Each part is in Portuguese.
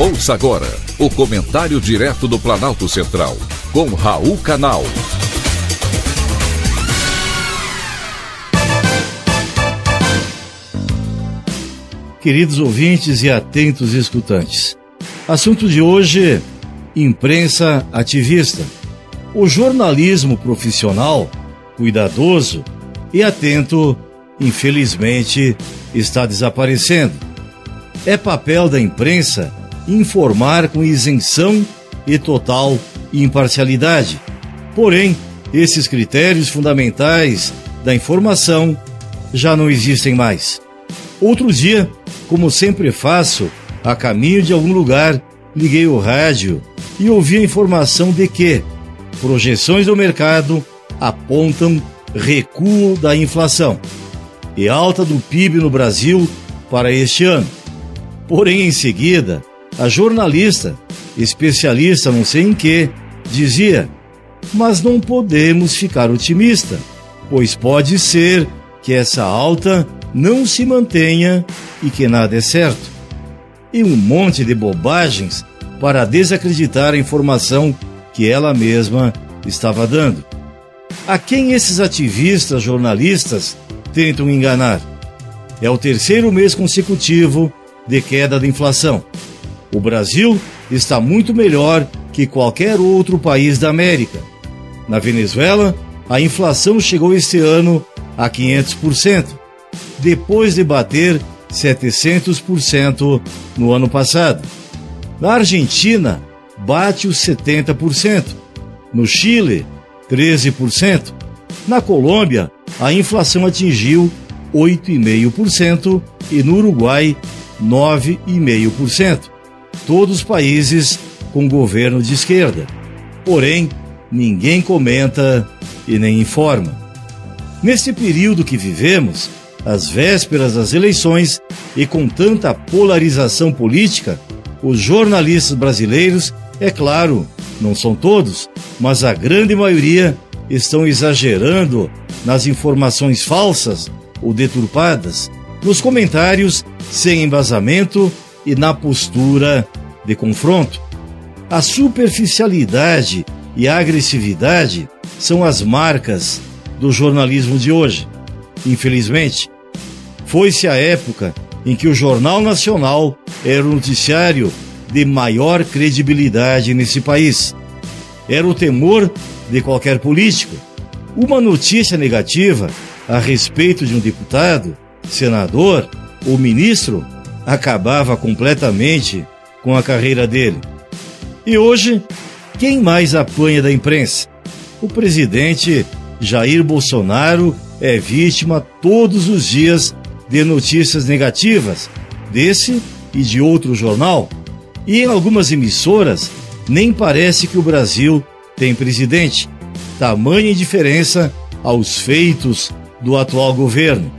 Ouça agora o comentário direto do Planalto Central, com Raul Canal. Queridos ouvintes e atentos escutantes, assunto de hoje: imprensa ativista. O jornalismo profissional, cuidadoso e atento, infelizmente, está desaparecendo. É papel da imprensa informar com isenção e total imparcialidade. Porém, esses critérios fundamentais da informação já não existem mais. Outro dia, como sempre faço, a caminho de algum lugar, liguei o rádio e ouvi a informação de que projeções do mercado apontam recuo da inflação e alta do PIB no Brasil para este ano. Porém, em seguida, a jornalista, especialista não sei em que, dizia: Mas não podemos ficar otimista, pois pode ser que essa alta não se mantenha e que nada é certo. E um monte de bobagens para desacreditar a informação que ela mesma estava dando. A quem esses ativistas jornalistas tentam enganar? É o terceiro mês consecutivo de queda da inflação. O Brasil está muito melhor que qualquer outro país da América. Na Venezuela, a inflação chegou este ano a 500%, depois de bater 700% no ano passado. Na Argentina, bate os 70%. No Chile, 13%. Na Colômbia, a inflação atingiu 8,5% e no Uruguai, 9,5% todos os países com governo de esquerda. Porém, ninguém comenta e nem informa. Nesse período que vivemos, às vésperas das eleições e com tanta polarização política, os jornalistas brasileiros, é claro, não são todos, mas a grande maioria estão exagerando nas informações falsas ou deturpadas, nos comentários sem embasamento e na postura de confronto. A superficialidade e a agressividade são as marcas do jornalismo de hoje. Infelizmente, foi-se a época em que o Jornal Nacional era o noticiário de maior credibilidade nesse país. Era o temor de qualquer político. Uma notícia negativa a respeito de um deputado, senador ou ministro acabava completamente com a carreira dele. E hoje, quem mais apanha da imprensa? O presidente Jair Bolsonaro é vítima todos os dias de notícias negativas, desse e de outro jornal. E em algumas emissoras, nem parece que o Brasil tem presidente. Tamanha indiferença aos feitos do atual governo.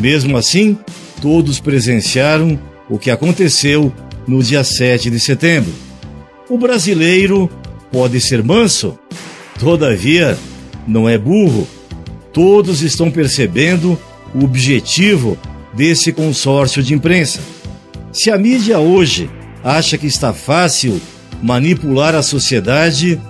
Mesmo assim, todos presenciaram o que aconteceu no dia 7 de setembro. O brasileiro pode ser manso, todavia não é burro. Todos estão percebendo o objetivo desse consórcio de imprensa. Se a mídia hoje acha que está fácil manipular a sociedade,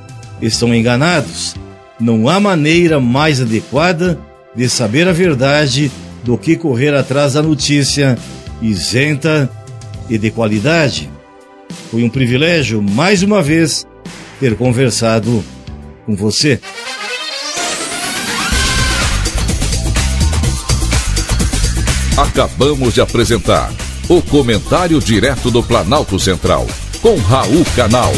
estão enganados. Não há maneira mais adequada de saber a verdade do que correr atrás da notícia isenta e de qualidade. Foi um privilégio, mais uma vez, ter conversado com você. Acabamos de apresentar o Comentário Direto do Planalto Central, com Raul Canal.